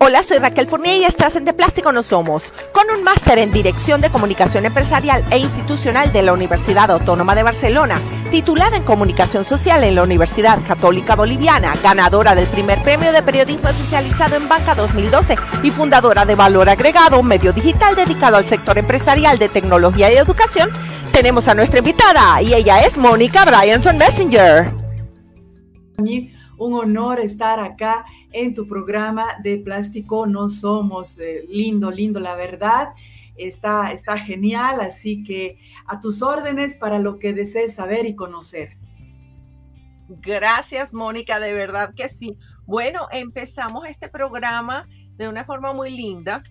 Hola, soy Raquel Fournier y estás en De Plástico No Somos, con un máster en Dirección de Comunicación Empresarial e Institucional de la Universidad Autónoma de Barcelona, titulada en Comunicación Social en la Universidad Católica Boliviana, ganadora del primer premio de periodismo especializado en banca 2012 y fundadora de Valor Agregado, medio digital dedicado al sector empresarial de tecnología y educación, tenemos a nuestra invitada y ella es Mónica Bryanson Messenger. Un honor estar acá en tu programa de Plástico No Somos. Eh, lindo, lindo, la verdad. Está, está genial, así que a tus órdenes para lo que desees saber y conocer. Gracias, Mónica, de verdad que sí. Bueno, empezamos este programa de una forma muy linda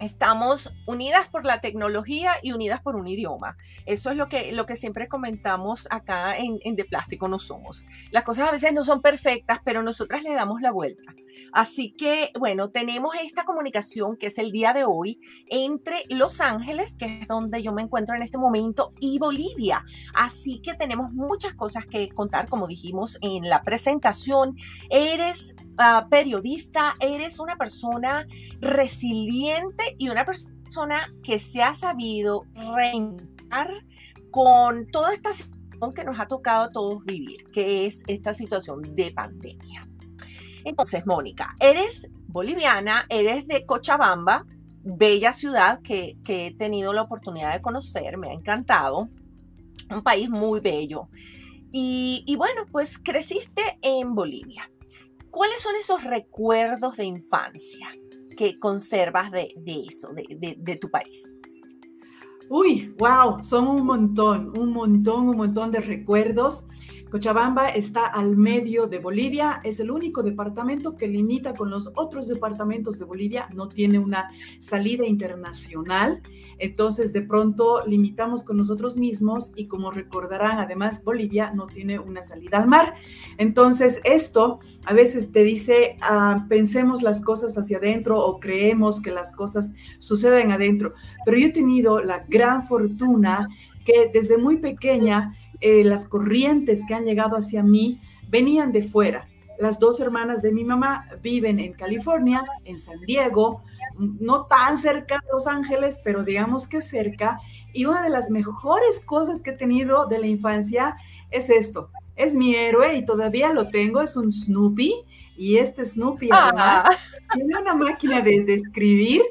estamos unidas por la tecnología y unidas por un idioma. Eso es lo que, lo que siempre comentamos acá en, en De Plástico No Somos. Las cosas a veces no son perfectas, pero nosotras le damos la vuelta. Así que, bueno, tenemos esta comunicación que es el día de hoy entre Los Ángeles, que es donde yo me encuentro en este momento, y Bolivia. Así que tenemos muchas cosas que contar, como dijimos en la presentación. Eres ah, periodista, eres una persona resiliente y una persona que se ha sabido reinventar con toda esta situación que nos ha tocado a todos vivir, que es esta situación de pandemia. Entonces, Mónica, eres boliviana, eres de Cochabamba, bella ciudad que, he tenido la oportunidad de conocer, me ha encantado, un país muy bello. Y, bueno, pues creciste en Bolivia. ¿Cuáles son esos recuerdos de infancia que conservas de, eso, de, de tu país? Uy, wow, son un montón, un montón, un montón de recuerdos. Cochabamba está al medio de Bolivia, es el único departamento que limita con los otros departamentos de Bolivia, no tiene una salida internacional, entonces de pronto limitamos con nosotros mismos y como recordarán, además Bolivia no tiene una salida al mar. Entonces esto a veces te dice, ah, pensemos las cosas hacia adentro o creemos que las cosas suceden adentro, pero yo he tenido la gran fortuna que desde muy pequeña eh, las corrientes que han llegado hacia mí venían de fuera. Las dos hermanas de mi mamá viven en California, en San Diego, no tan cerca de Los Ángeles, pero digamos que cerca. Y una de las mejores cosas que he tenido de la infancia es esto. Es mi héroe y todavía lo tengo, es un Snoopy. Y este Snoopy además ah. tiene una máquina de, escribir.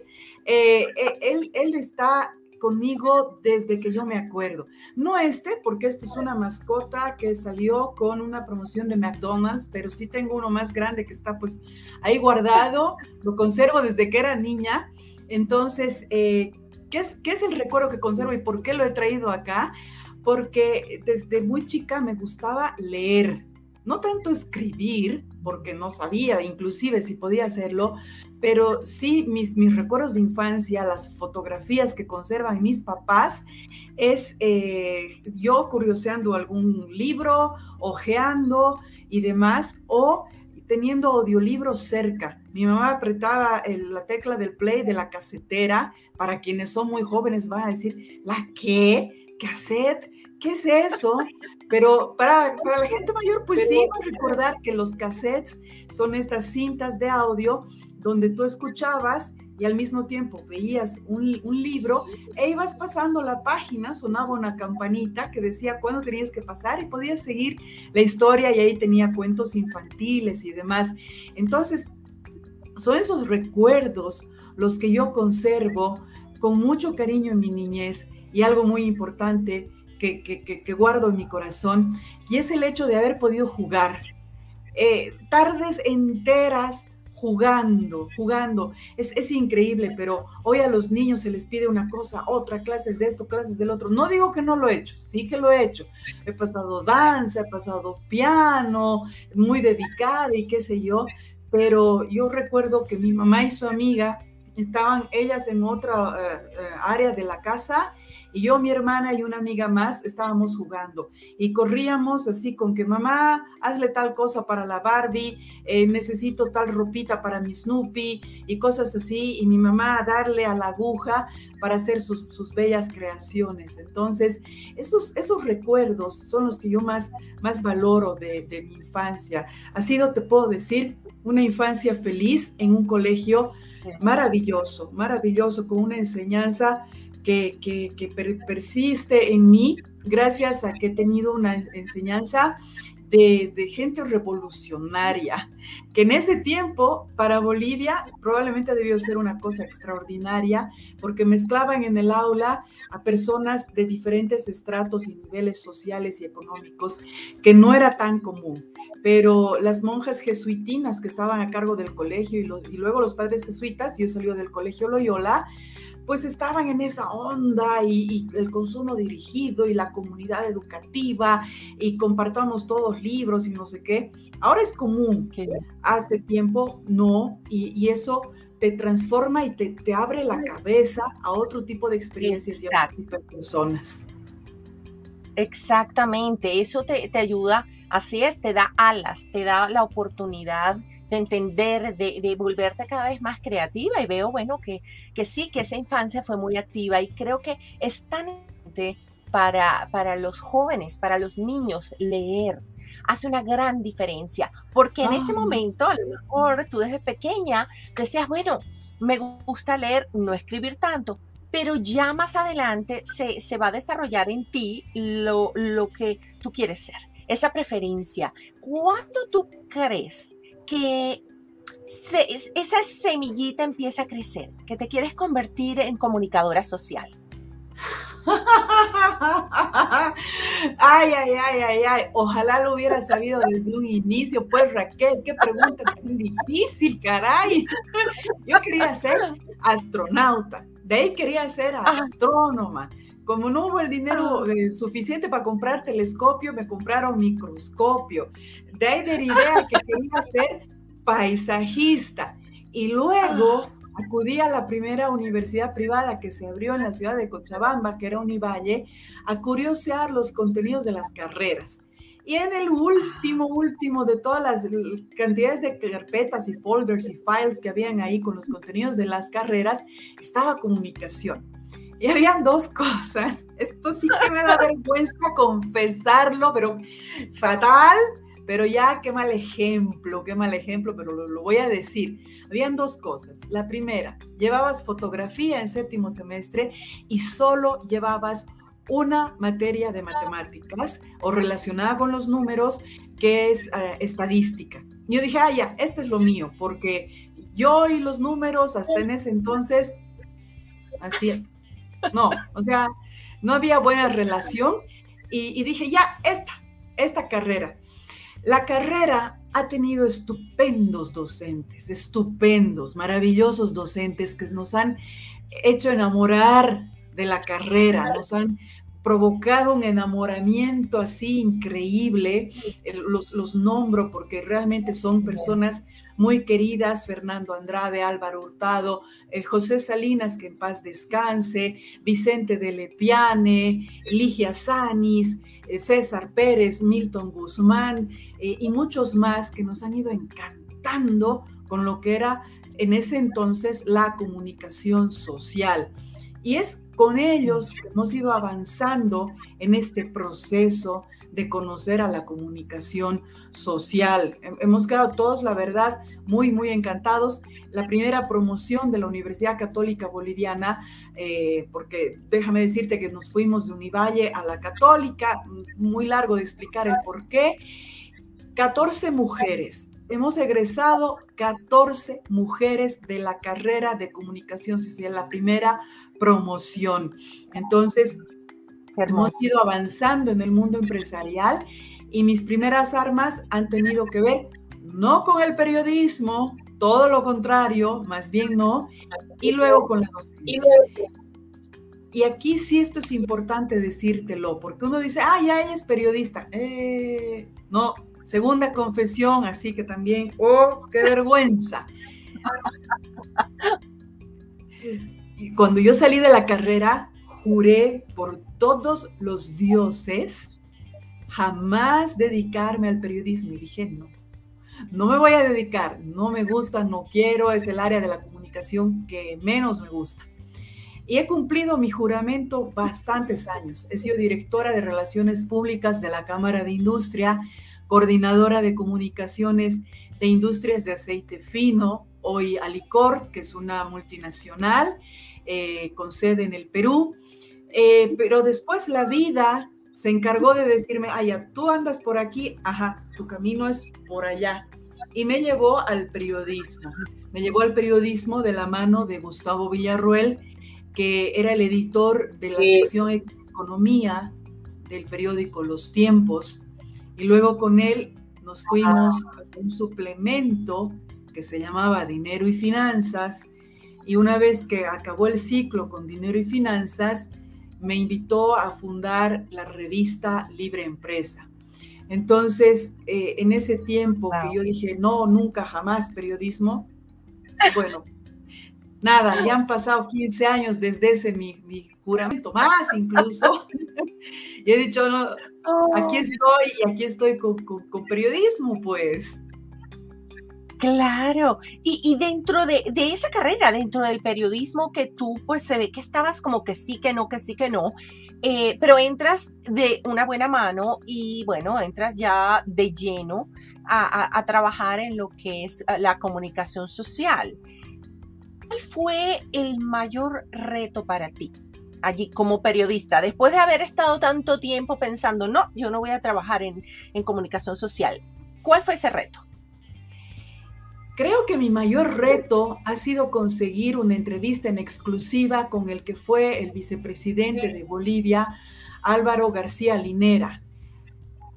Eh, eh, él, él está conmigo desde que yo me acuerdo. No este, porque este es una mascota que salió con una promoción de McDonald's, pero sí tengo uno más grande que está pues ahí guardado, lo conservo desde que era niña. Entonces, eh, ¿qué, es, ¿qué es el recuerdo que conservo y por qué lo he traído acá? Porque desde muy chica me gustaba leer no tanto escribir, porque no sabía inclusive si podía hacerlo, pero sí mis, mis recuerdos de infancia, las fotografías que conservan mis papás, es eh, yo curioseando algún libro, ojeando y demás, o teniendo audiolibros cerca. Mi mamá apretaba la tecla del play de la casetera. Para quienes son muy jóvenes van a decir, ¿la qué? ¿Cassette? ¿Qué es eso? Pero para, para la gente mayor, pues sí, va a recordar que los cassettes son estas cintas de audio donde tú escuchabas y al mismo tiempo veías un, un, libro e ibas pasando la página, sonaba una campanita que decía cuándo tenías que pasar y podías seguir la historia y ahí tenía cuentos infantiles y demás. Entonces, son esos recuerdos los que yo conservo con mucho cariño en mi niñez y algo muy importante que, guardo en mi corazón y es el hecho de haber podido jugar. Eh, tardes enteras jugando, jugando. Es, es, increíble, pero hoy a los niños se les pide una cosa, otra, clases de esto, clases del otro. No digo que no lo he hecho, sí que lo he hecho. He pasado danza, he pasado piano, muy dedicada y qué sé yo, pero yo recuerdo que mi mamá y su amiga estaban ellas en otra eh, eh, área de la casa y yo, mi hermana y una amiga más estábamos jugando y corríamos así con que mamá, hazle tal cosa para la Barbie, eh, necesito tal ropita para mi Snoopy y cosas así. Y mi mamá darle a la aguja para hacer sus, bellas creaciones. Entonces, esos, esos recuerdos son los que yo más, más valoro de, de mi infancia. Ha sido, te puedo decir, una infancia feliz en un colegio maravilloso, maravilloso, con una enseñanza que, persiste en mí gracias a que he tenido una enseñanza de, gente revolucionaria, que en ese tiempo para Bolivia probablemente debió ser una cosa extraordinaria, porque mezclaban en el aula a personas de diferentes estratos y niveles sociales y económicos, que no era tan común. Pero las monjas jesuitinas que estaban a cargo del colegio y, y luego los padres jesuitas, yo salí del colegio Loyola, pues estaban en esa onda y, el consumo dirigido y la comunidad educativa y compartamos todos libros y no sé qué. Ahora es común, que hace tiempo no, y, eso te transforma y te, abre la cabeza a otro tipo de experiencias y a otro tipo de personas. Exactamente, eso te, te ayuda, así es, te da alas, te da la oportunidad de entender, de, volverte cada vez más creativa. Y veo, bueno, que, que sí, que esa infancia fue muy activa y creo que es tan importante para, para los jóvenes, para los niños, leer. Hace una gran diferencia, porque en ese ah. momento, a lo mejor tú desde pequeña decías, bueno, me gusta leer, no escribir tanto, pero ya más adelante se, se, va a desarrollar en ti lo, lo que tú quieres ser, esa preferencia. ¿Cuándo tú crees que esa semillita empieza a crecer, que te quieres convertir en comunicadora social. Ay, ay, ay, ay, ay. Ojalá lo hubiera sabido desde un inicio. Pues Raquel, qué pregunta tan difícil, caray. Yo quería ser astronauta. De ahí quería ser astrónoma. Como no hubo el dinero eh, suficiente para comprar telescopio, me compraron microscopio. De ahí derivé a que quería ser paisajista. Y luego ah. acudí a la primera universidad privada que se abrió en la ciudad de Cochabamba, que era Univalle, a curiosear los contenidos de las carreras. Y en el último, último de todas las cantidades de carpetas y folders y files que habían ahí con los contenidos de las carreras, estaba comunicación. Y habían dos cosas. Esto sí que me da vergüenza confesarlo, pero fatal. Pero ya, qué mal ejemplo, qué mal ejemplo, pero lo, lo, voy a decir. Habían dos cosas. La primera, llevabas fotografía en séptimo semestre y solo llevabas una materia de matemáticas o relacionada con los números, que es eh, estadística. Yo dije, ah, ya, este es lo mío, porque yo y los números hasta en ese entonces, así, no, o sea, no había buena relación y, dije, ya, esta, esta carrera. La carrera ha tenido estupendos docentes, estupendos, maravillosos docentes que nos han hecho enamorar de la carrera, nos han provocado un enamoramiento así increíble. Los, los nombro porque realmente son personas muy queridas, Fernando Andrade, Álvaro Hurtado, eh, José Salinas, que en paz descanse, Vicente de Lepiane, Ligia Sanis, eh, César Pérez, Milton Guzmán eh, y muchos más que nos han ido encantando con lo que era en ese entonces la comunicación social. Y es con ellos hemos ido avanzando en este proceso de conocer a la comunicación social. Hemos quedado todos, la verdad, muy, muy encantados. La primera promoción de la Universidad Católica Boliviana, eh, porque déjame decirte que nos fuimos de Univalle a la Católica, muy largo de explicar el por qué. 14 mujeres hemos egresado 14 mujeres de la carrera de comunicación social, la primera promoción. Entonces, hemos ido avanzando en el mundo empresarial y mis primeras armas han tenido que ver no con el periodismo, todo lo contrario, más bien no, y luego con la docencia. Y aquí sí esto es importante decírtelo, porque uno dice, ah, ya ella es periodista. Eh, no, segunda confesión, así que también, oh, qué vergüenza. Y cuando yo salí de la carrera, juré por todos los dioses jamás dedicarme al periodismo. Y dije, no, no me voy a dedicar, no me gusta, no quiero, es el área de la comunicación que menos me gusta. Y he cumplido mi juramento bastantes años. He sido directora de Relaciones Públicas de la Cámara de Industria, coordinadora de comunicaciones de industrias de aceite fino, hoy Alicor, que es una multinacional eh, con sede en el Perú. Eh, pero después la vida se encargó de decirme, ay, tú andas por aquí, ajá, tu camino es por allá. Y me llevó al periodismo. Me llevó al periodismo de la mano de Gustavo Villarruel, que era el editor de la sección economía del periódico Los Tiempos. Y luego con él nos fuimos a un suplemento que se llamaba Dinero y Finanzas. Y una vez que acabó el ciclo con Dinero y Finanzas, me invitó a fundar la revista Libre Empresa. Entonces, eh, en ese tiempo que yo dije, no, nunca, jamás periodismo, bueno, nada, ya han pasado 15 años desde ese mi, mi juramento, más incluso, y he dicho, no, aquí oh. estoy y aquí estoy con, con periodismo, pues. Claro, y, dentro de, esa carrera, dentro del periodismo que tú, pues se ve que estabas como que sí, que no, que sí, que no, eh, pero entras de una buena mano y bueno, entras ya de lleno a, trabajar en lo que es ah, la comunicación social. ¿Cuál fue el mayor reto para ti? allí como periodista, después de haber estado tanto tiempo pensando, no, yo no voy a trabajar en comunicación social. ¿Cuál fue ese reto? Creo que mi mayor reto ha sido conseguir una entrevista en exclusiva con el que fue el vicepresidente de Bolivia, Álvaro García Linera.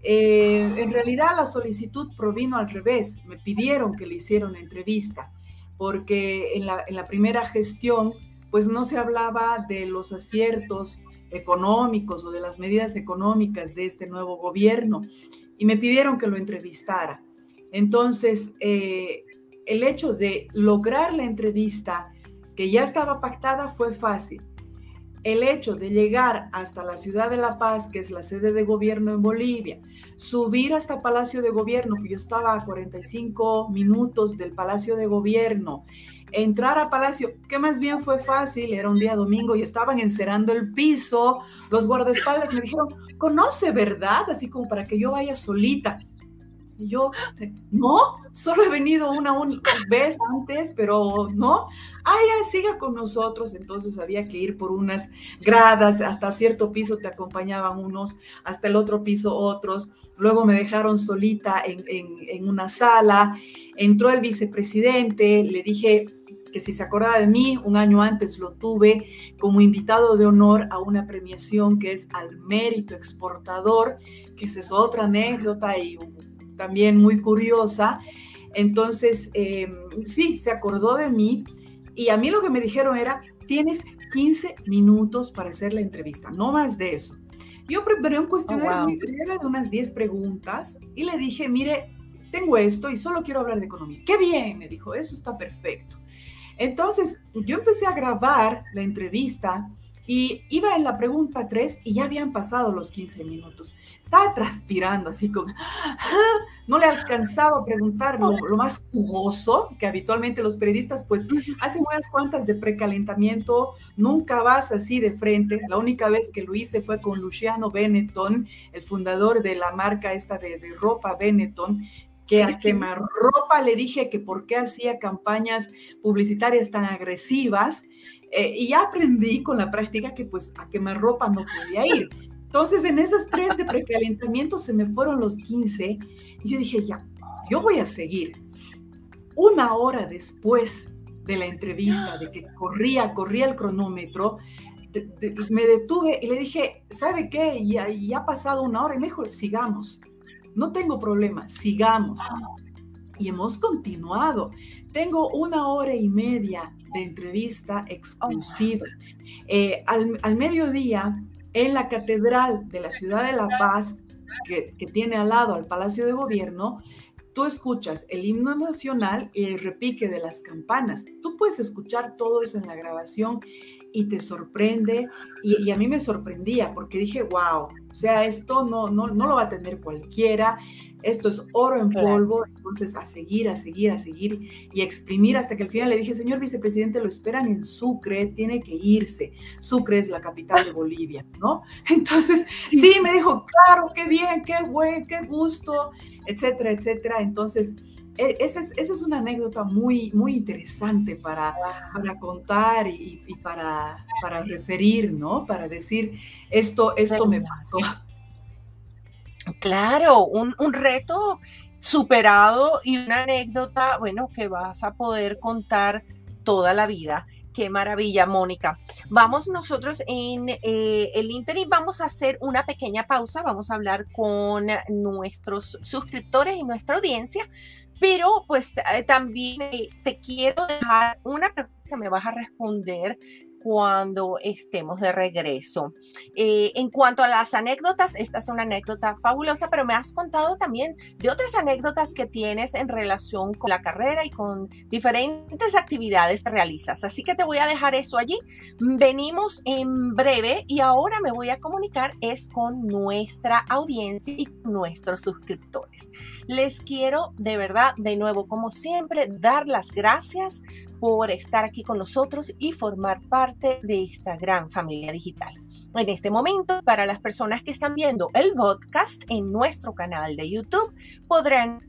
Eh, en realidad la solicitud provino al revés, me pidieron que le hiciera una entrevista, porque en la, en la primera gestión pues no se hablaba de los aciertos económicos o de las medidas económicas de este nuevo gobierno y me pidieron que lo entrevistara. Entonces, eh, el hecho de lograr la entrevista que ya estaba pactada fue fácil. El hecho de llegar hasta la ciudad de La Paz, que es la sede de gobierno en Bolivia, subir hasta Palacio de Gobierno, que yo estaba a 45 minutos del Palacio de Gobierno, entrar a Palacio, que más bien fue fácil, era un día domingo y estaban encerando el piso, los guardaespaldas me dijeron, conoce, ¿verdad? Así como para que yo vaya solita. Y yo, no, solo he venido una, vez antes, pero no. Ah, ya, siga con nosotros. Entonces había que ir por unas gradas, hasta cierto piso te acompañaban unos, hasta el otro piso otros. Luego me dejaron solita en, en una sala. Entró el vicepresidente, le dije, que si se acordaba de mí, un año antes lo tuve como invitado de honor a una premiación que es al mérito exportador, que esa es otra anécdota y también muy curiosa. Entonces, em, sí, se acordó de mí y a mí lo que me dijeron era, tienes 15 minutos para hacer la entrevista, no más de eso. Yo preparé un cuestionario oh, de unas 10 preguntas y le dije, mire, tengo esto y solo quiero hablar de economía. Qué bien, me dijo, eso está perfecto. Entonces, yo empecé a grabar la entrevista y iba en la pregunta 3 y ya habían pasado los 15 minutos. Estaba transpirando así con... No le he alcanzado a preguntar lo, más jugoso que habitualmente los periodistas pues hacen unas cuantas de precalentamiento, nunca vas así de frente. La única vez que lo hice fue con Luciano Benetton, el fundador de la marca esta de, de ropa Benetton, que a quemarropa le dije que por qué hacía campañas publicitarias tan agresivas eh, y ya aprendí con la práctica que pues a quemar ropa no podía ir. Entonces en esas tres de precalentamiento se me fueron los 15 y yo dije, ya, yo voy a seguir. Una hora después de la entrevista, de que corría, corría el cronómetro, me detuve y le dije, ¿sabe qué? Ya, ya ha pasado una hora y me dijo, sigamos. No tengo problema, sigamos. Y hemos continuado. Tengo una hora y media de entrevista exclusiva. Eh, al, mediodía, en la Catedral de la Ciudad de La Paz, que, tiene al lado al Palacio de Gobierno, tú escuchas el himno nacional y el repique de las campanas. Tú puedes escuchar todo eso en la grabación y te sorprende. Y, a mí me sorprendía porque dije, wow, o sea, esto no, no, no lo va a tener cualquiera. Esto es oro en polvo, entonces a seguir, a seguir, a seguir y exprimir hasta que al final le dije, señor vicepresidente, lo esperan en Sucre, tiene que irse. Sucre es la capital de Bolivia, ¿no? Entonces, sí, me dijo, claro, qué bien, qué buen, qué gusto, etcétera, etcétera. Entonces, esa es, es, una anécdota muy, muy interesante para, para contar y, para, para, referir, ¿no? Para decir, esto, esto me pasó. Claro, un, un reto superado y una anécdota, bueno, que vas a poder contar toda la vida. Qué maravilla, Mónica. Vamos nosotros en eh, el interim, vamos a hacer una pequeña pausa, vamos a hablar con nuestros suscriptores y nuestra audiencia, pero pues eh, también eh, te quiero dejar una pregunta que me vas a responder cuando estemos de regreso. Eh, en cuanto a las anécdotas, esta es una anécdota fabulosa, pero me has contado también de otras anécdotas que tienes en relación con la carrera y con diferentes actividades que realizas. Así que te voy a dejar eso allí. Venimos en breve y ahora me voy a comunicar es con nuestra audiencia y nuestros suscriptores. Les quiero de verdad, de nuevo, como siempre, dar las gracias por estar aquí con nosotros y formar parte de esta gran familia digital. En este momento, para las personas que están viendo el podcast en nuestro canal de YouTube, podrán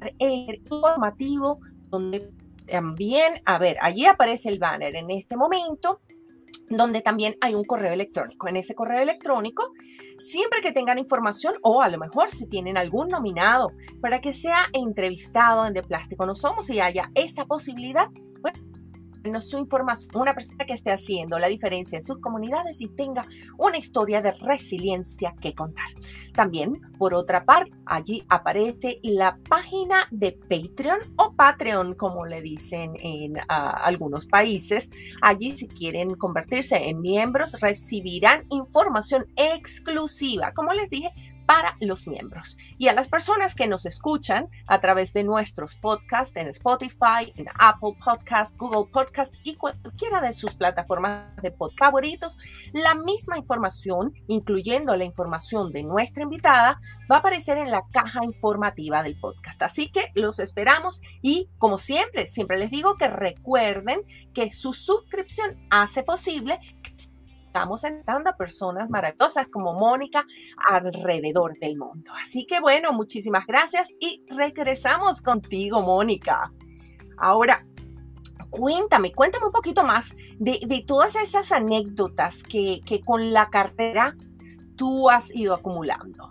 ver el informativo donde también, a ver, allí aparece el banner en este momento donde también hay un correo electrónico. En ese correo electrónico, siempre que tengan información o a lo mejor si tienen algún nominado para que sea entrevistado en De Plástico No Somos y haya esa posibilidad, su información, una persona que esté haciendo la diferencia en sus comunidades y tenga una historia de resiliencia que contar. También, por otra parte, allí aparece la página de Patreon o Patreon, como le dicen en algunos países. Allí, si quieren convertirse en miembros, recibirán información exclusiva. Como les dije, para los miembros. Y a las personas que nos escuchan a través de nuestros podcasts en Spotify, en Apple Podcast, Google Podcast y cualquiera de sus plataformas de podcast favoritos, la misma información, incluyendo la información de nuestra invitada, va a aparecer en la caja informativa del podcast. Así que los esperamos y como siempre, siempre les digo que recuerden que su suscripción hace posible estamos entrando a personas maravillosas como Mónica alrededor del mundo. Así que bueno, muchísimas gracias y regresamos contigo, Mónica. Ahora, cuéntame, cuéntame un poquito más de, todas esas anécdotas que, que con la cartera tú has ido acumulando.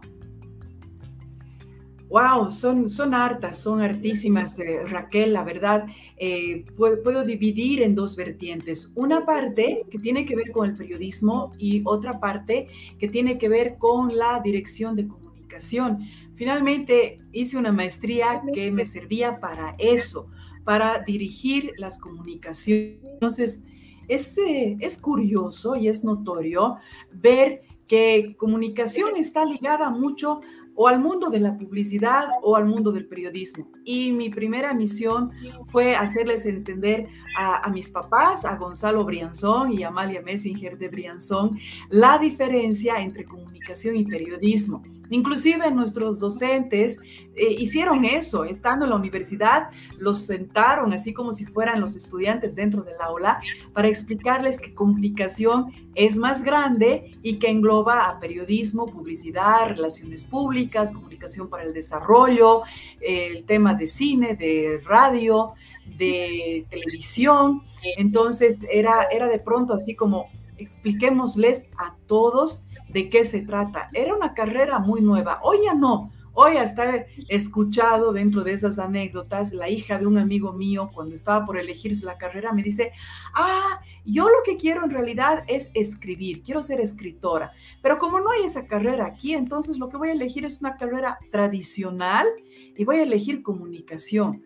Wow, son, son hartas, son hartísimas, eh, Raquel, la verdad. Eh, puedo, dividir en dos vertientes. Una parte que tiene que ver con el periodismo y otra parte que tiene que ver con la dirección de comunicación. Finalmente hice una maestría que me servía para eso, para dirigir las comunicaciones. Entonces, es, eh, es curioso y es notorio ver que comunicación está ligada mucho o al mundo de la publicidad o al mundo del periodismo. Y mi primera misión fue hacerles entender a, mis papás, a Gonzalo Brianzón y a Amalia Messinger de Brianzón, la diferencia entre comunicación y periodismo. Inclusive nuestros docentes eh, hicieron eso, estando en la universidad, los sentaron así como si fueran los estudiantes dentro del aula para explicarles que comunicación es más grande y que engloba a periodismo, publicidad, relaciones públicas, comunicación para el desarrollo, el tema de cine, de radio, de televisión. Entonces era, era de pronto así como expliquémosles a todos de qué se trata. Era una carrera muy nueva. Hoy ya no. Hoy hasta he escuchado dentro de esas anécdotas, la hija de un amigo mío, cuando estaba por elegir la carrera, me dice, ah, yo lo que quiero en realidad es escribir, quiero ser escritora, pero como no hay esa carrera aquí, entonces lo que voy a elegir es una carrera tradicional y voy a elegir comunicación.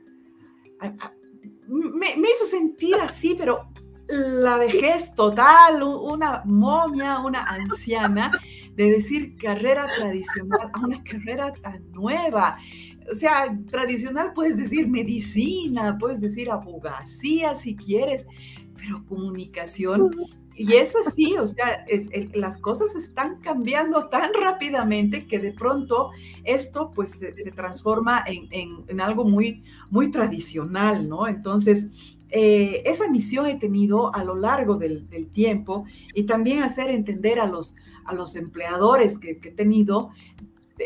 Me, me hizo sentir así, pero la vejez total, una momia, una anciana, de decir carrera tradicional a una carrera tan nueva. O sea, tradicional puedes decir medicina, puedes decir abogacía si quieres, pero comunicación y es así, o sea, las cosas están cambiando tan rápidamente que de pronto esto pues se, transforma en, algo muy, muy tradicional, ¿no? Entonces, eh, esa misión he tenido a lo largo del, tiempo y también hacer entender a los, a los empleadores que, que he tenido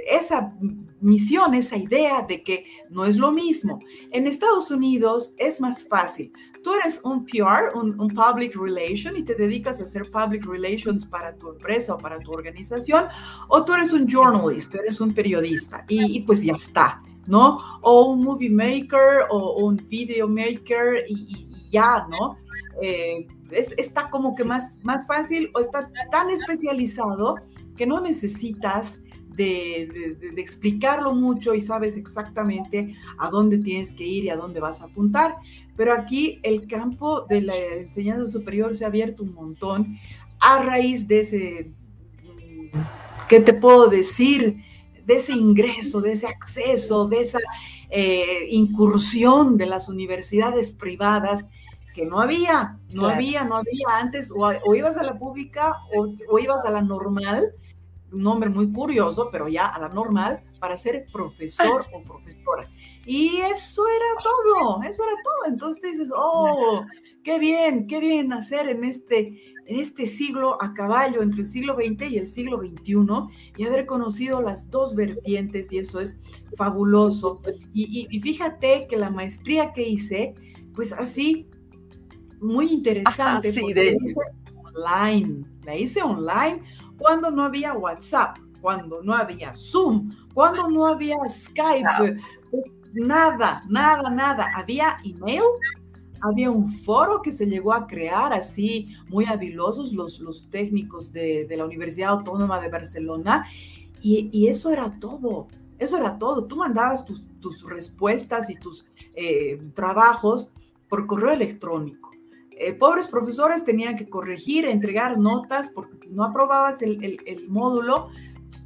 esa misión, esa idea de que no es lo mismo. En Estados Unidos es más fácil. Tú eres un PR, un, Public Relation, y te dedicas a hacer Public Relations para tu empresa o para tu organización, o tú eres un journalist, tú eres un periodista, y, pues ya está, ¿no? O un movie maker o, un video maker, y, ya, ¿no? Eh, está como que más, más fácil o está tan especializado que no necesitas de, explicarlo mucho y sabes exactamente a dónde tienes que ir y a dónde vas a apuntar. Pero aquí el campo de la enseñanza superior se ha abierto un montón a raíz de ese, ¿qué te puedo decir? De ese ingreso, de ese acceso, de esa eh, incursión de las universidades privadas que no había, no había, no había antes, o, ibas a la pública o, o ibas a la normal un nombre muy curioso, pero ya a la normal, para ser profesor o profesora. Y eso era todo, eso era todo. Entonces dices, oh, qué bien, qué bien nacer en este, en este siglo a caballo, entre el siglo XX y el siglo XXI, y haber conocido las dos vertientes, y eso es fabuloso. Y, fíjate que la maestría que hice, pues así, muy interesante. sí, de... online, la hice online cuando no había WhatsApp, cuando no había Zoom, cuando no había Skype, pues, nada, nada, nada. Había email, había un foro que se llegó a crear así, muy habilosos los, los técnicos de, la Universidad Autónoma de Barcelona, y, eso era todo. Eso era todo. Tú mandabas tus, respuestas y tus eh, trabajos por correo electrónico. Eh, pobres profesores tenían que corregir, entregar notas, porque no aprobabas el, módulo,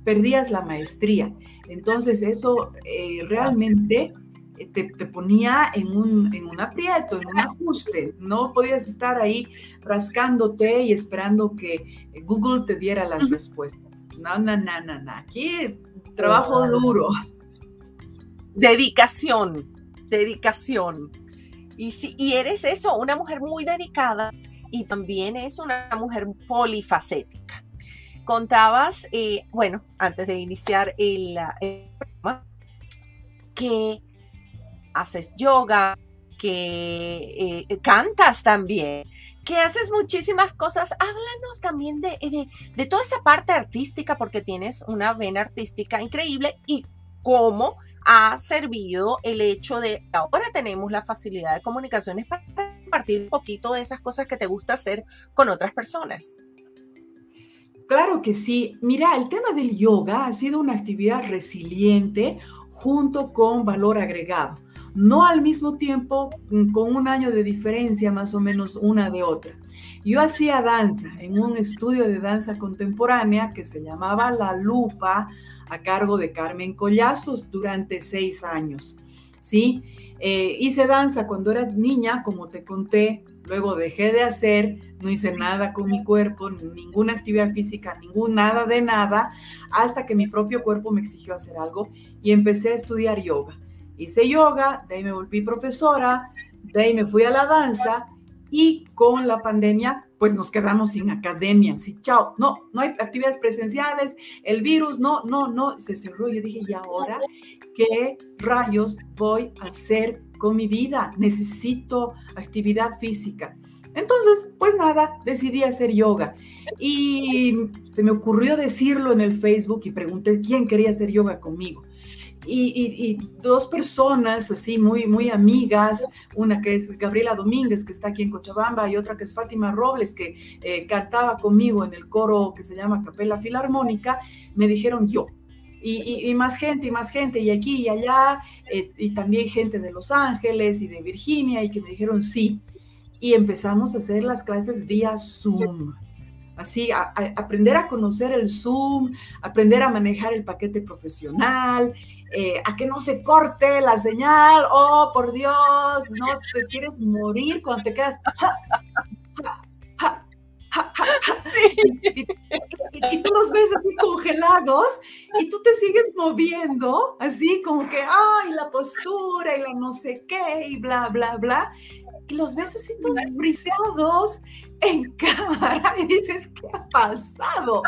perdías la maestría. Entonces eso eh, realmente eh, te, ponía en un, en un aprieto, en un ajuste. No podías estar ahí rascándote y esperando que Google te diera las respuestas. No, no, no, no, no. Aquí trabajo duro. Dedicación, dedicación. Y, si, y eres eso, una mujer muy dedicada y también es una mujer polifacética. Contabas, eh, bueno, antes de iniciar el, programa, que haces yoga, que eh, cantas también, que haces muchísimas cosas. Háblanos también de, de, de, toda esa parte artística, porque tienes una vena artística increíble y cómo ha servido el hecho de ahora tenemos la facilidad de comunicaciones para compartir un poquito de esas cosas que te gusta hacer con otras personas. Claro que sí. Mira, el tema del yoga ha sido una actividad resiliente junto con valor agregado. No al mismo tiempo, mm, con un año de diferencia más o menos una de otra. Yo hacía danza en un estudio de danza contemporánea que se llamaba La Lupa a cargo de Carmen Collazos durante seis años. ¿sí? Eh, hice danza cuando era niña, como te conté, luego dejé de hacer, no hice nada con mi cuerpo, ninguna actividad física, ningún nada de nada, hasta que mi propio cuerpo me exigió hacer algo y empecé a estudiar yoga. Hice yoga, de ahí me volví profesora, de ahí me fui a la danza y con la pandemia pues nos quedamos sin academia, así, chao, no, no hay actividades presenciales, el virus, no, no, no, se cerró. Yo dije, ¿y ahora qué rayos voy a hacer con mi vida? Necesito actividad física. Entonces, pues nada, decidí hacer yoga. Y se me ocurrió decirlo en el Facebook y pregunté quién quería hacer yoga conmigo y, dos personas así muy, muy amigas, una que es Gabriela Domínguez, que está aquí en Cochabamba, y otra que es Fátima Robles, que eh, cantaba conmigo en el coro que se llama Capella Filarmónica, me dijeron yo. Y, más gente, y más gente, y aquí y allá, eh, y también gente de Los Ángeles y de Virginia, y que me dijeron sí. y empezamos a hacer las clases vía Zoom. Así, aprender a conocer el Zoom, aprender a manejar el paquete profesional, eh, a que no se corte la señal. Oh, por Dios, no te quieres morir cuando te quedas. Y, tú los ves así congelados y tú te sigues moviendo, así como que, ay, la postura y la no sé qué y bla, bla, bla. Y los ves así todos briseados en cámara y dices, ¿qué ha pasado?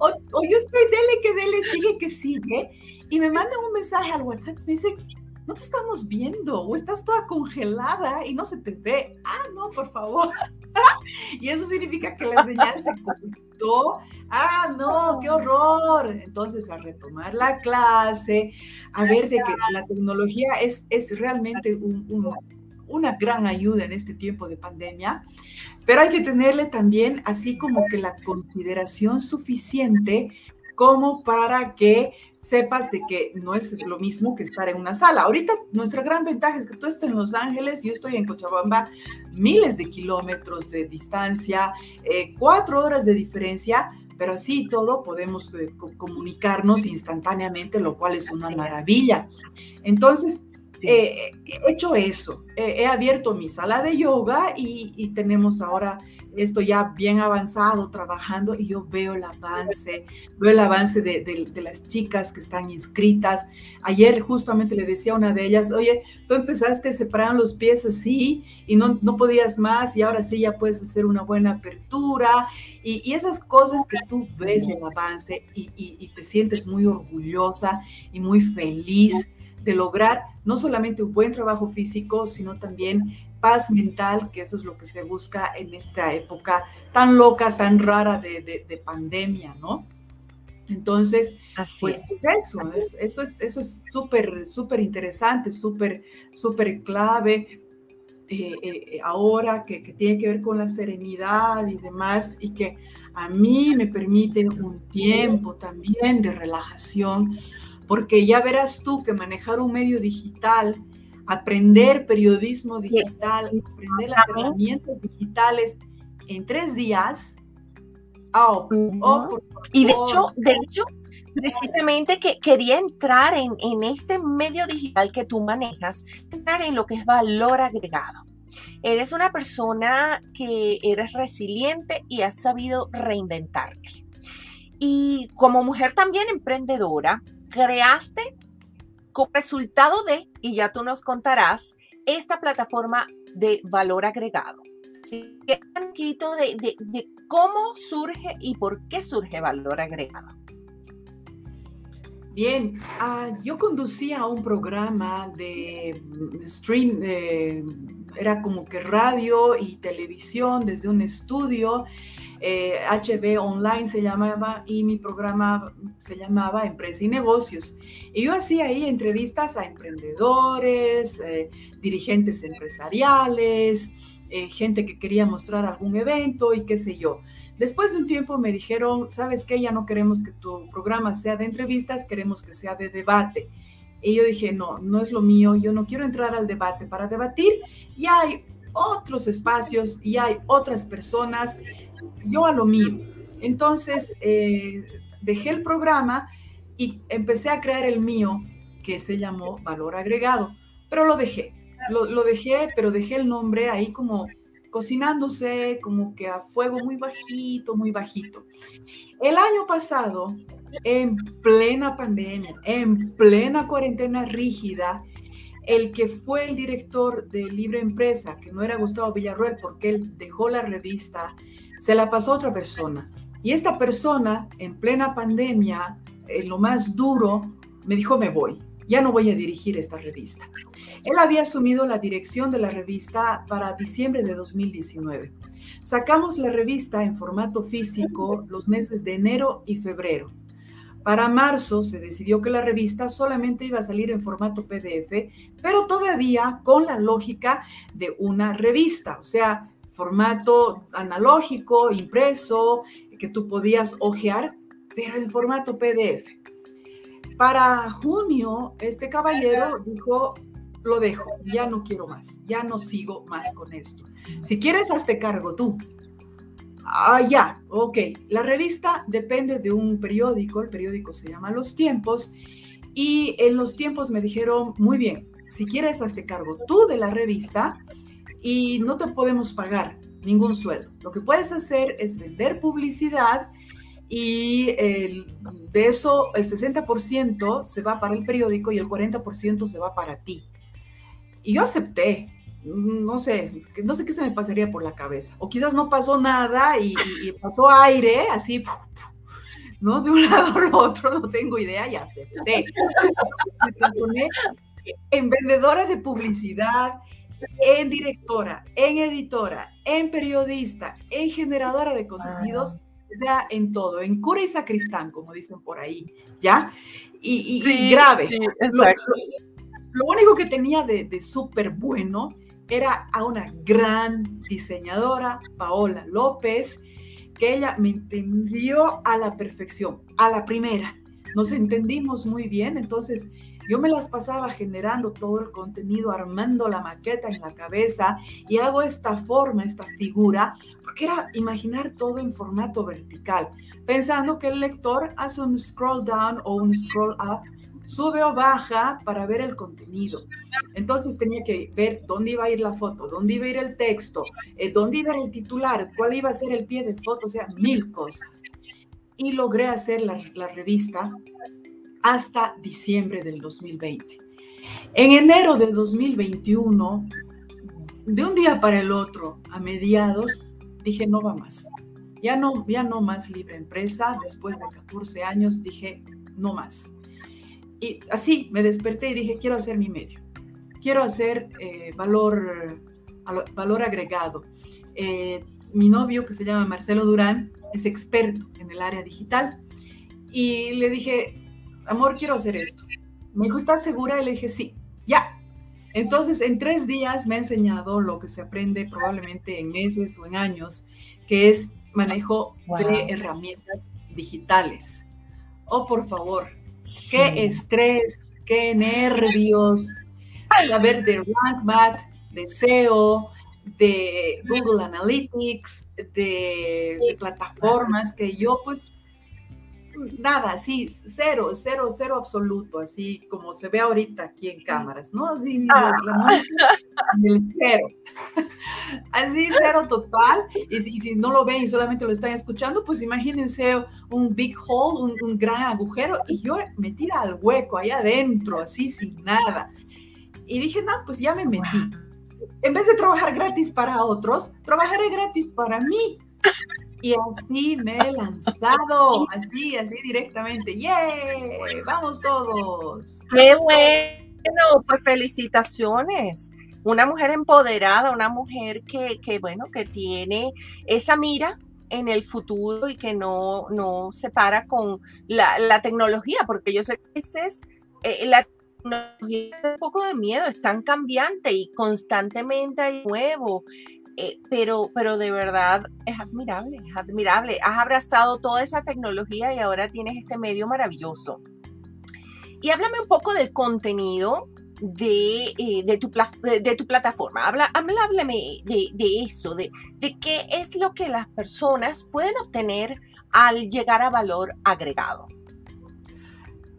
O, o, yo estoy dele que dele, sigue que sigue. Y me manda un mensaje al WhatsApp, me dice, no te estamos viendo o estás toda congelada y no se te ve. Ah, no, por favor. y eso significa que la señal se cortó. Ah, no, qué horror. Entonces, a retomar la clase, a ver de que la tecnología es, es realmente una gran ayuda en este tiempo de pandemia, pero hay que tenerle también así como que la consideración suficiente como para que sepas de que no es lo mismo que estar en una sala. Ahorita nuestra gran ventaja es que tú estás en Los Ángeles, yo estoy en Cochabamba, miles de kilómetros de distancia, eh, cuatro horas de diferencia, pero así todo podemos eh, comunicarnos instantáneamente, lo cual es una maravilla. Entonces, eh, he hecho eso, he abierto mi sala de yoga y tenemos ahora esto ya bien avanzado, trabajando, y yo veo el avance, veo el avance de, las chicas que están inscritas. Ayer justamente le decía a una de ellas, oye, tú empezaste, separar los pies así y no, no podías más y ahora sí ya puedes hacer una buena apertura. Y, esas cosas que tú ves el avance y, y te sientes muy orgullosa y muy feliz de lograr no solamente un buen trabajo físico, sino también paz mental, que eso es lo que se busca en esta época tan loca, tan rara de, pandemia, ¿no? Entonces, pues eso, eso es eso es súper, súper interesante, súper, súper clave eh, eh, ahora que, que, tiene que ver con la serenidad y demás, y que a mí me permite un tiempo también de relajación, porque ya verás tú que manejar un medio digital aprender periodismo digital, aprender las herramientas digitales en tres días. Oh, oh, y de hecho, de hecho, precisamente que quería entrar en, en este medio digital que tú manejas, entrar en lo que es valor agregado. Eres una persona que eres resiliente y has sabido reinventarte. Y como mujer también emprendedora, creaste como resultado de, y ya tú nos contarás, esta plataforma de valor agregado. ¿Sí? Un poquito de, de, cómo surge y por qué surge valor agregado. Bien, ah, yo conducía un programa de stream, era como que radio y televisión desde un estudio HB eh, Online se llamaba y mi programa se llamaba Empresa y Negocios. Y yo hacía ahí entrevistas a emprendedores, eh, dirigentes empresariales, eh, gente que quería mostrar algún evento y qué sé yo. Después de un tiempo me dijeron, ¿sabes qué? Ya no queremos que tu programa sea de entrevistas, queremos que sea de debate. Y yo dije, no, no es lo mío, yo no quiero entrar al debate para debatir. Ya hay otros espacios y hay otras personas yo a lo mío. Entonces, eh, dejé el programa y empecé a crear el mío, que se llamó Valor Agregado, pero lo dejé, lo, dejé, pero dejé el nombre ahí como cocinándose, como que a fuego muy bajito, muy bajito. El año pasado, en plena pandemia, en plena cuarentena rígida, el que fue el director de Libre Empresa, que no era Gustavo Villarroel, porque él dejó la revista se la pasó a otra persona. Y esta persona, en plena pandemia, en lo más duro, me dijo, me voy, ya no voy a dirigir esta revista. Él había asumido la dirección de la revista para diciembre de 2019. Sacamos la revista en formato físico los meses de enero y febrero. Para marzo se decidió que la revista solamente iba a salir en formato PDF, pero todavía con la lógica de una revista, o sea, formato analógico, impreso, que tú podías hojear, pero en formato PDF. Para junio, este caballero dijo, lo dejo, ya no quiero más, ya no sigo más con esto. Si quieres, hazte cargo tú. Ah, ya, ok. La revista depende de un periódico, el periódico se llama Los Tiempos, y en Los Tiempos me dijeron, muy bien, si quieres, hazte cargo tú de la revista y no te podemos pagar ningún sueldo. Lo que puedes hacer es vender publicidad y de eso el 60% se va para el periódico y el 40% se va para ti. Y yo acepté, no sé, no sé qué se me pasaría por la cabeza. O quizás no pasó nada y, pasó aire, así, ¿no? De un lado al otro, no tengo idea y acepté. Me transformé en vendedora de publicidad, en directora, en editora, en periodista, en generadora de contenidos o sea, en todo, en cura y sacristán, como dicen por ahí, ¿ya? Y, grave. lo, único que tenía de, de súper bueno era a una gran diseñadora, Paola López, que ella me entendió a la perfección, a la primera. Nos entendimos muy bien, entonces yo me las pasaba generando todo el contenido, armando la maqueta en la cabeza y hago esta forma, esta figura, porque era imaginar todo en formato vertical, pensando que el lector hace un scroll down o un scroll up, sube o baja para ver el contenido. Entonces tenía que ver dónde iba a ir la foto, dónde iba a ir el texto, eh, dónde iba el titular, cuál iba a ser el pie de foto, o sea, mil cosas. Y logré hacer la revista hasta diciembre del 2020. En enero del 2021, de un día para el otro, a mediados, dije, no va más. Ya no, ya no más libre empresa. Después de 14 años dije, no más. Y así me desperté y dije, quiero hacer mi medio. Quiero hacer eh, valor, valor agregado. Eh, mi novio, que se llama Marcelo Durán, es experto en el área digital. Y le dije, amor, quiero hacer esto. Me dijo, ¿estás segura? Y le dije, sí, ya. Entonces, en tres días me ha enseñado lo que se aprende probablemente en meses o en años, que es manejo de herramientas digitales. Oh, por favor, qué estrés, qué nervios. Saber de RankMath, de SEO, de Google Analytics, de, de plataformas que yo pues nada, así, cero, cero, cero absoluto, así como se ve ahorita aquí en cámaras, ¿no? Así, ah. el cero. Así, cero total. Y si, no lo ven y solamente lo están escuchando, pues imagínense un big hole, un, gran agujero, y yo me tira al hueco ahí adentro, así, sin nada. Y dije, no, pues ya me metí. En vez de trabajar gratis para otros, trabajaré gratis para mí. Y así me he lanzado, así, así directamente. ¡Yay! ¡Vamos todos! ¡Qué bueno! Pues felicitaciones. Una mujer empoderada, una mujer que, que bueno, que tiene esa mira en el futuro y que no, no se para con la, la tecnología, porque yo sé que a veces eh, la tecnología es un poco de miedo, es tan cambiante y constantemente hay nuevo. Eh, pero, pero de verdad es admirable, es admirable. Has abrazado toda esa tecnología y ahora tienes este medio maravilloso. Y háblame un poco del contenido de, eh, de, tu, de, tu, plataforma. Habla, háblame de, de eso, de, de qué es lo que las personas pueden obtener al llegar a valor agregado.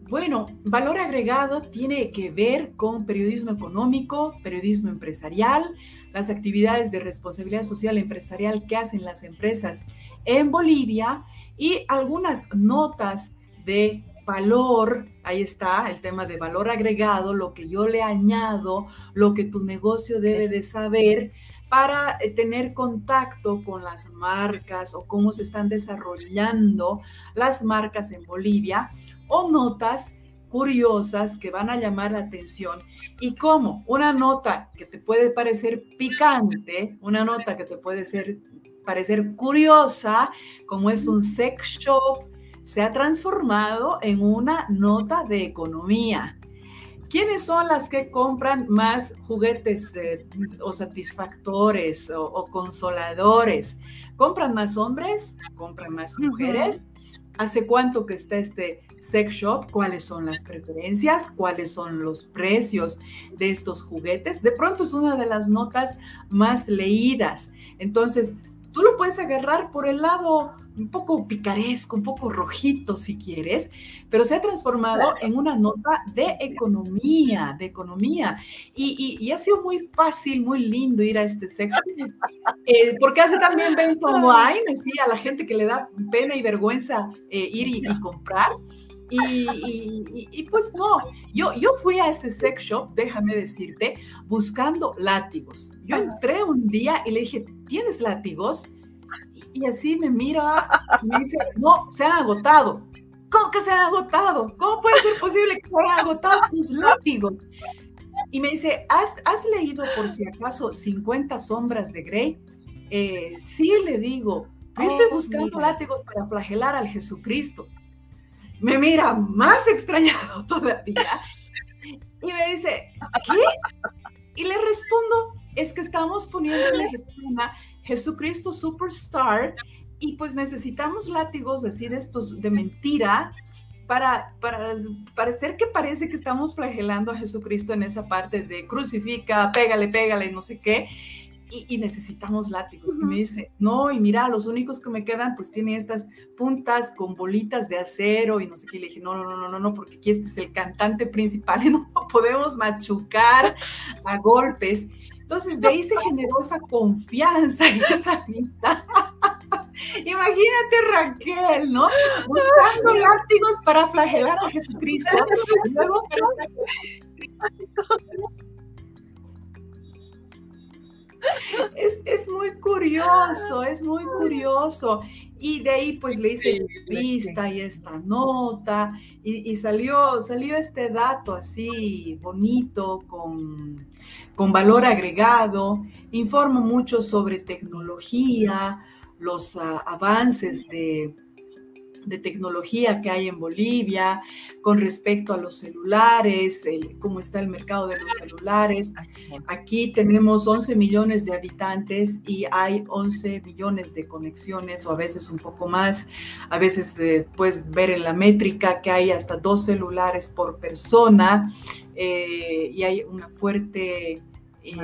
Bueno, valor agregado tiene que ver con periodismo económico, periodismo empresarial, las actividades de responsabilidad social empresarial que hacen las empresas en Bolivia y algunas notas de valor, ahí está el tema de valor agregado, lo que yo le añado, lo que tu negocio debe de saber para eh, tener contacto con las marcas o cómo se están desarrollando las marcas en Bolivia o notas curiosas que van a llamar la atención y cómo una nota que te puede parecer picante, una nota que te puede ser, parecer curiosa, como es un sex shop, se ha transformado en una nota de economía. ¿Quiénes son las que compran más juguetes eh, o satisfactores o, consoladores? ¿Compran más hombres? ¿Compran más mujeres? hace cuánto que está este sex shop, cuáles son las preferencias, cuáles son los precios de estos juguetes. De pronto es una de las notas más leídas. Entonces, tú lo puedes agarrar por el lado un poco picaresco, un poco rojito si quieres, pero se ha transformado en una nota de economía, de economía. Y, ha sido muy fácil, muy lindo ir a este sector, eh, porque hace también venta online, así a la gente que le da pena y vergüenza eh, ir y, comprar. Y, pues no, yo, yo fui a ese sex shop, déjame decirte, buscando látigos. Yo entré un día y le dije, ¿tienes látigos? Y así me mira y me dice, no, se han agotado. ¿Cómo que se han agotado? ¿Cómo puede ser posible que se hayan agotado tus látigos? Y me dice, ¿has, ¿has leído por si acaso 50 sombras de Grey? Eh, sí, le digo, estoy oh, buscando látigos para flagelar al Jesucristo. Me mira más extrañado todavía y me dice, ¿qué? Y le respondo, es que estamos poniéndole una Jesucristo Superstar y pues necesitamos látigos así de estos de mentira para, para parecer que parece que estamos flagelando a Jesucristo en esa parte de crucifica, pégale, pégale, no sé qué. Y, necesitamos látigos. Y me dice, no, y mira, los únicos que me quedan, pues tienen estas puntas con bolitas de acero y no sé qué. Y le dije, no, no, no, no, no, porque aquí este es el cantante principal y no podemos machucar a golpes. Entonces, de ahí se generó esa confianza y esa amistad. Imagínate Raquel, ¿no? Buscando látigos para flagelar a Jesucristo. Es, es, muy curioso, es muy curioso. Y de ahí pues le hice vista y esta nota y, y, salió, salió este dato así bonito con con valor agregado, informo mucho sobre tecnología, los ah, avances de, tecnología que hay en Bolivia con respecto a los celulares, cómo está el mercado de los celulares. Aquí tenemos 11 millones de habitantes y hay 11 millones de conexiones o a veces un poco más. A veces eh, puedes ver en la métrica que hay hasta dos celulares por persona eh, y hay una fuerte eh,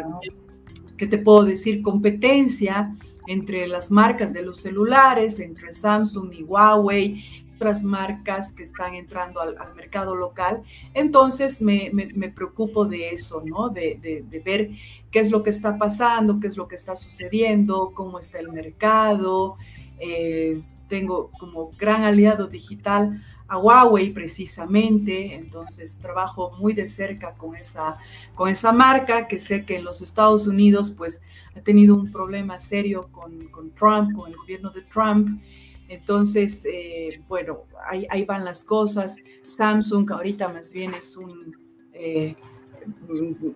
¿qué te puedo decir? Competencia entre las marcas de los celulares, entre Samsung y Huawei, otras marcas que están entrando al, mercado local. Entonces me, preocupo de eso, ¿no? De, ver qué es lo que está pasando, qué es lo que está sucediendo, cómo está el mercado. Eh, tengo como gran aliado digital a Huawei precisamente, entonces trabajo muy de cerca con esa, con esa marca que sé que en los Estados Unidos pues ha tenido un problema serio con, con Trump, con el gobierno de Trump. Entonces, eh, bueno, ahí, ahí, van las cosas. Samsung ahorita más bien es un... Eh,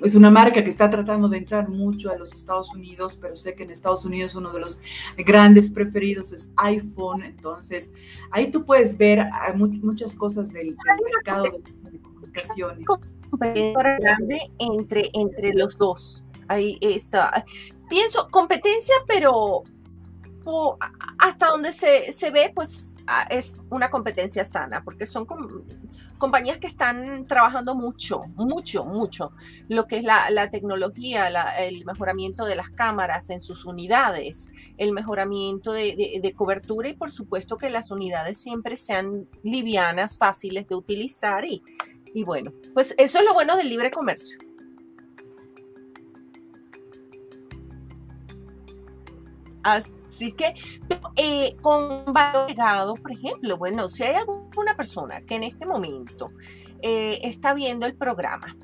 es una marca que está tratando de entrar mucho a los Estados Unidos, pero sé que en Estados Unidos uno de los grandes preferidos es iPhone, entonces ahí tú puedes ver ah, muchas cosas del, mercado de telecomunicaciones. grande entre, entre los dos. Ahí esa, pienso, competencia, pero hasta donde se, se ve, pues ah, es una competencia sana, porque son compañías que están trabajando mucho, mucho, mucho, lo que es la, tecnología, el mejoramiento de las cámaras en sus unidades, el mejoramiento de, cobertura y por supuesto que las unidades siempre sean livianas, fáciles de utilizar y, y bueno, pues eso es lo bueno del libre comercio. Así que eh, con valor agregado, por ejemplo, bueno, si hay alguna persona que en este momento eh, está viendo el programa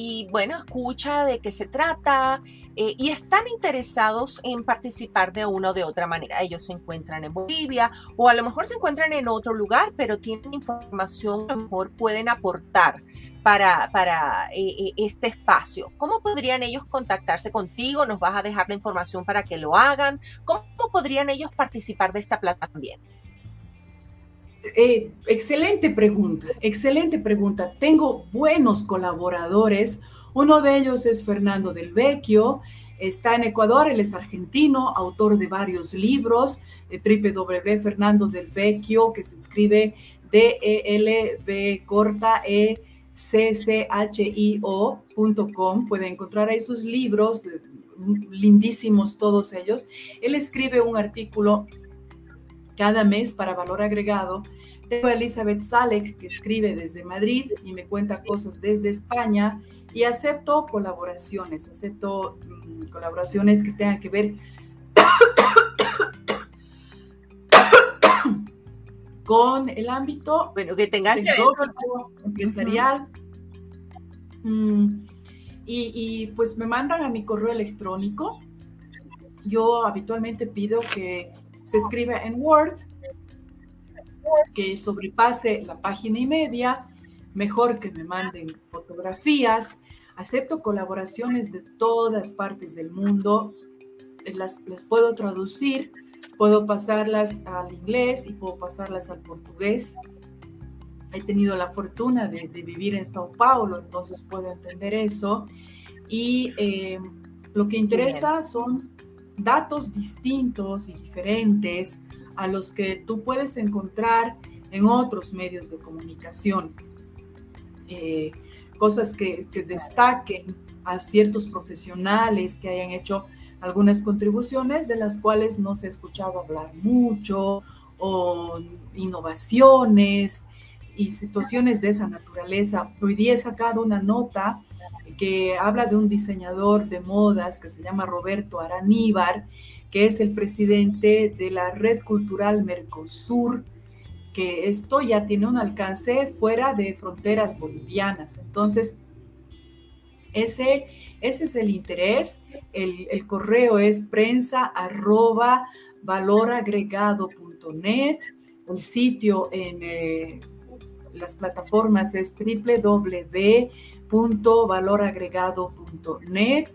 y bueno, escucha de qué se trata eh, y están interesados en participar de una o de otra manera. Ellos se encuentran en Bolivia o a lo mejor se encuentran en otro lugar, pero tienen información que a lo mejor pueden aportar para, para eh, eh, este espacio. ¿Cómo podrían ellos contactarse contigo? ¿Nos vas a dejar la información para que lo hagan? ¿Cómo podrían ellos participar de esta plata también? Eh, excelente pregunta, excelente pregunta. Tengo buenos colaboradores. Uno de ellos es Fernando del Vecchio. Está en Ecuador, él es argentino, autor de varios libros, de www Fernando del Vecchio, que se escribe D-E-L-V corta E c c h i ocom Puede encontrar ahí sus libros, lindísimos todos ellos. Él escribe un artículo cada mes para valor agregado. Tengo a Elizabeth Salek, que escribe desde Madrid y me cuenta cosas desde España y acepto colaboraciones, acepto mm, colaboraciones que tengan que ver con el ámbito bueno, que tengan que empresarial. Mm, y, y, pues me mandan a mi correo electrónico. Yo habitualmente pido que se escriba en Word, que sobrepase la página y media mejor que me manden fotografías. Acepto colaboraciones de todas partes del mundo, las, las puedo traducir, puedo pasarlas al inglés y puedo pasarlas al portugués. He tenido la fortuna de, vivir en Sao Paulo, entonces puedo entender eso. Y eh, lo que interesa son datos distintos y diferentes a los que tú puedes encontrar en otros medios de comunicación. Eh, cosas que, destaquen a ciertos profesionales que hayan hecho algunas contribuciones de las cuales no se ha escuchado hablar mucho, o innovaciones y situaciones de esa naturaleza. Hoy día he sacado una nota que habla de un diseñador de modas que se llama Roberto Araníbar, que es el presidente de la Red Cultural Mercosur, que esto ya tiene un alcance fuera de fronteras bolivianas. Entonces, ese, ese es el interés. El, correo es prensa arroba valoragregado.net. El sitio en eh, las plataformas es www.valoragregado.net.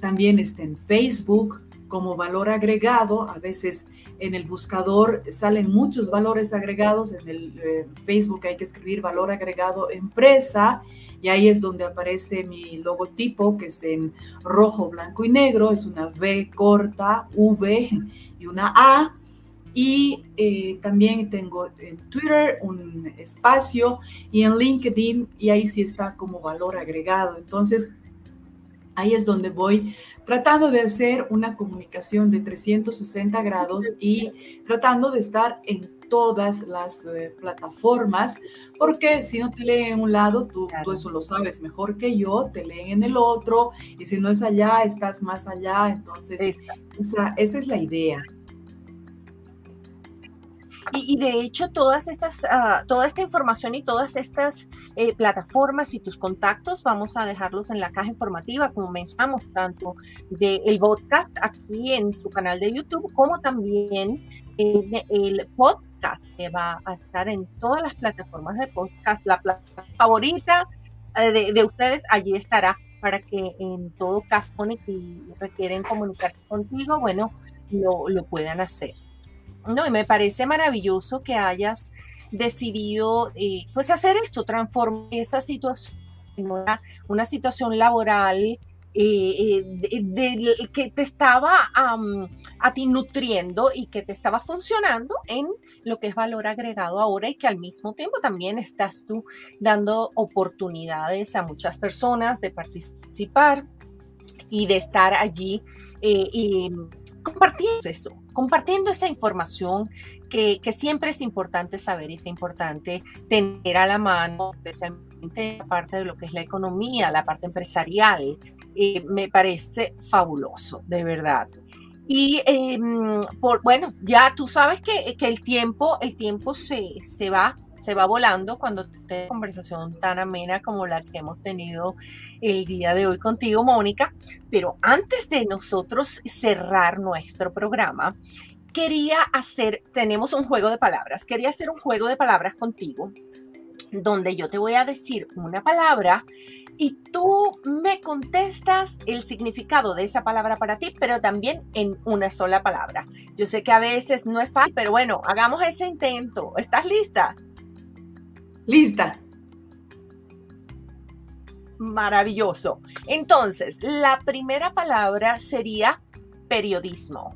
También está en Facebook como valor agregado. A veces en el buscador salen muchos valores agregados, en el eh, Facebook hay que escribir valor agregado empresa y ahí es donde aparece mi logotipo que es en rojo, blanco y negro, es una V corta, V y una A. Y eh, también tengo en Twitter un espacio y en LinkedIn y ahí sí está como valor agregado. Entonces, ahí es donde voy tratando de hacer una comunicación de 360 grados y tratando de estar en todas las eh, plataformas, porque si no te leen en un lado, tú, tú, eso lo sabes mejor que yo, te leen en el otro, y si no es allá, estás más allá, entonces esa, esa es la idea. Y, de hecho, todas estas, ah, toda esta información y todas estas eh, plataformas y tus contactos, vamos a dejarlos en la caja informativa, como mencionamos, tanto del podcast aquí en su canal de YouTube, como también el podcast que va a estar en todas las plataformas de podcast. La plataforma favorita eh, de, ustedes, allí estará para que en todo caso y requieren comunicarse contigo, bueno, lo, lo puedan hacer. No, y me parece maravilloso que hayas decidido eh, pues hacer esto, transformar esa situación en una, situación laboral eh, eh, que te estaba a ti nutriendo y que te estaba funcionando en lo que es valor agregado ahora y que al mismo tiempo también estás tú dando oportunidades a muchas personas de participar y de estar allí compartiendo eso, compartiendo esa información que, siempre es importante saber y es importante tener a la mano, especialmente la parte de lo que es la economía, la parte empresarial. Eh, me parece fabuloso, de verdad. Y em, por, bueno, ya tú sabes que, que, el tiempo, el tiempo se, se va se va volando cuando te conversación tan amena como la que hemos tenido el día de hoy contigo, Mónica. Pero antes de nosotros cerrar nuestro programa, quería hacer, tenemos un juego de palabras, quería hacer un juego de palabras contigo, donde yo te voy a decir una palabra y tú me contestas el significado de esa palabra para ti, pero también en una sola palabra. Yo sé que a veces no es fácil, pero bueno, hagamos ese intento. ¿Estás lista? Lista. Maravilloso. Entonces, la primera palabra sería periodismo.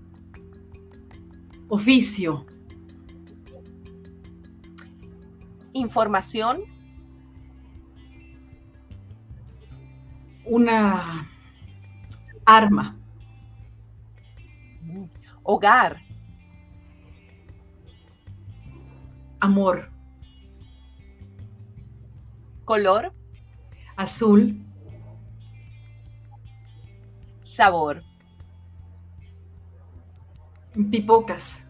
Oficio. Información. Una arma. Hogar. Amor. Color. Azul. Sabor. Pipocas.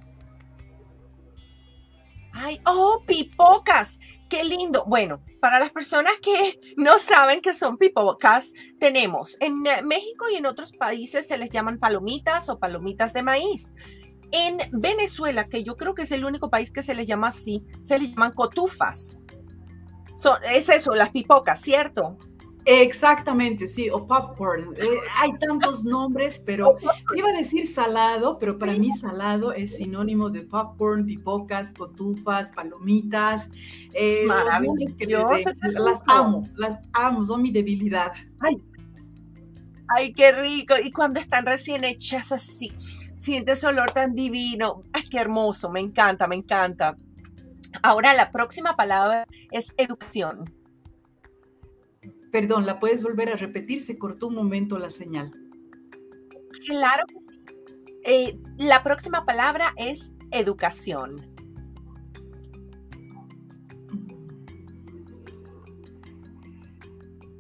Ay, oh, pipocas. Qué lindo. Bueno, para las personas que no saben que son pipocas, tenemos en México y en otros países se les llaman palomitas o palomitas de maíz. En Venezuela, que yo creo que es el único país que se les llama así, se les llaman cotufas. Es eso, las pipocas, ¿cierto? Exactamente, sí, o popcorn. Eh, hay tantos nombres, pero iba a decir salado, pero para mí salado es sinónimo de popcorn, pipocas, cotufas, palomitas. Eh, Maravilloso. las amo, las amo, son mi debilidad. Ay, ay, qué rico. Y cuando están recién hechas así, sientes olor tan divino. Ay, qué hermoso, me encanta, me encanta. Ahora la próxima palabra es educación. Perdón, ¿la puedes volver a repetir? Se cortó un momento la señal. Claro que sí. Eh, la próxima palabra es educación.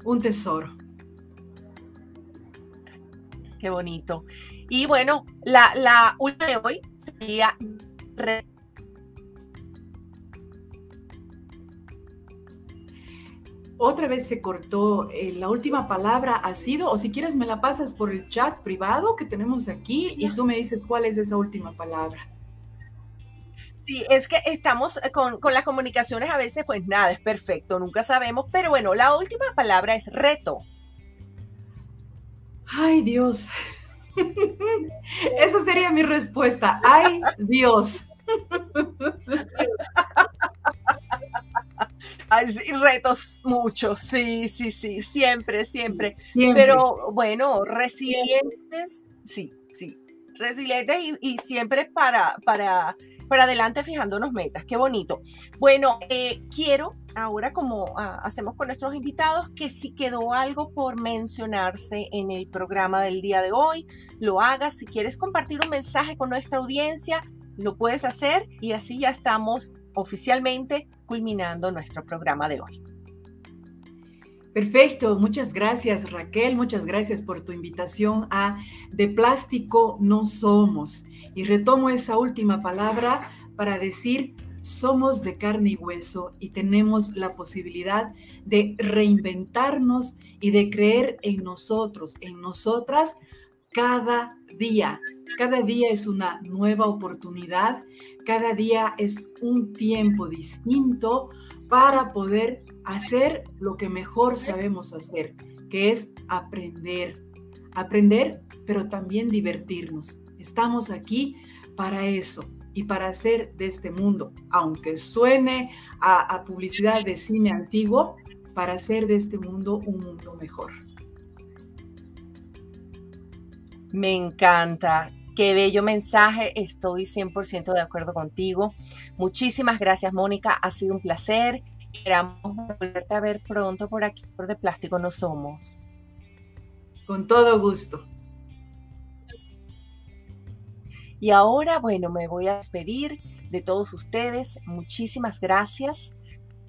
Un tesoro. Qué bonito. Y bueno, la, la última de hoy sería otra vez se cortó. Eh, la última palabra ha sido, o si quieres me la pasas por el chat privado que tenemos aquí y tú me dices cuál es esa última palabra. Sí, es que estamos eh, con, con las comunicaciones a veces, pues nada, es perfecto, nunca sabemos, pero bueno, la última palabra es reto. Ay, Dios. Esa sería mi respuesta. Ay, Dios. Hay retos muchos, sí, sí, sí, siempre, siempre, Pero bueno, resilientes, sí, sí, resilientes y, siempre para, para, para adelante fijándonos metas. Qué bonito. Bueno, eh, quiero ahora, como ah, hacemos con nuestros invitados, que si quedó algo por mencionarse en el programa del día de hoy, lo hagas. Si quieres compartir un mensaje con nuestra audiencia, lo puedes hacer y así ya estamos oficialmente culminando nuestro programa de hoy. Perfecto, muchas gracias Raquel, muchas gracias por tu invitación a De plástico no somos. Y retomo esa última palabra para decir, somos de carne y hueso y tenemos la posibilidad de reinventarnos y de creer en nosotros, en nosotras, cada día. Cada día es una nueva oportunidad, cada día es un tiempo distinto para poder hacer lo que mejor sabemos hacer, que es aprender. Aprender, pero también divertirnos. Estamos aquí para eso y para hacer de este mundo, aunque suene a, publicidad de cine antiguo, para hacer de este mundo un mundo mejor. Me encanta. Qué bello mensaje, estoy 100% de acuerdo contigo. Muchísimas gracias, Mónica, ha sido un placer. Esperamos volverte a ver pronto por aquí, por De Plástico No Somos. Con todo gusto. Y ahora, bueno, me voy a despedir de todos ustedes. Muchísimas gracias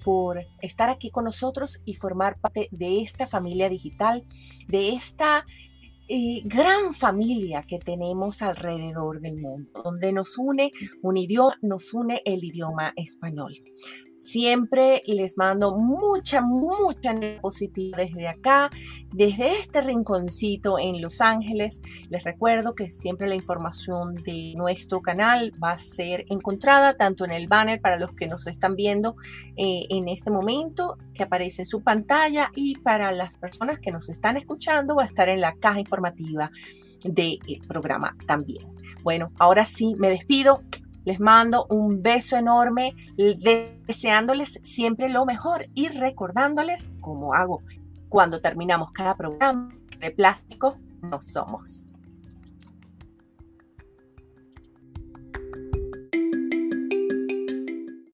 por estar aquí con nosotros y formar parte de esta familia digital, de esta gran familia que tenemos alrededor del mundo, donde nos une un idioma, nos une el idioma español. Siempre les mando mucha, mucha positiva desde acá, desde este rinconcito en Los Ángeles. Les recuerdo que siempre la información de nuestro canal va a ser encontrada tanto en el banner para los que nos están viendo eh, en este momento, que aparece en su pantalla, y para las personas que nos están escuchando va a estar en la caja informativa del programa también. Bueno, ahora sí, me despido. Les mando un beso enorme, deseándoles siempre lo mejor y recordándoles, como hago cuando terminamos cada programa de plástico, no somos.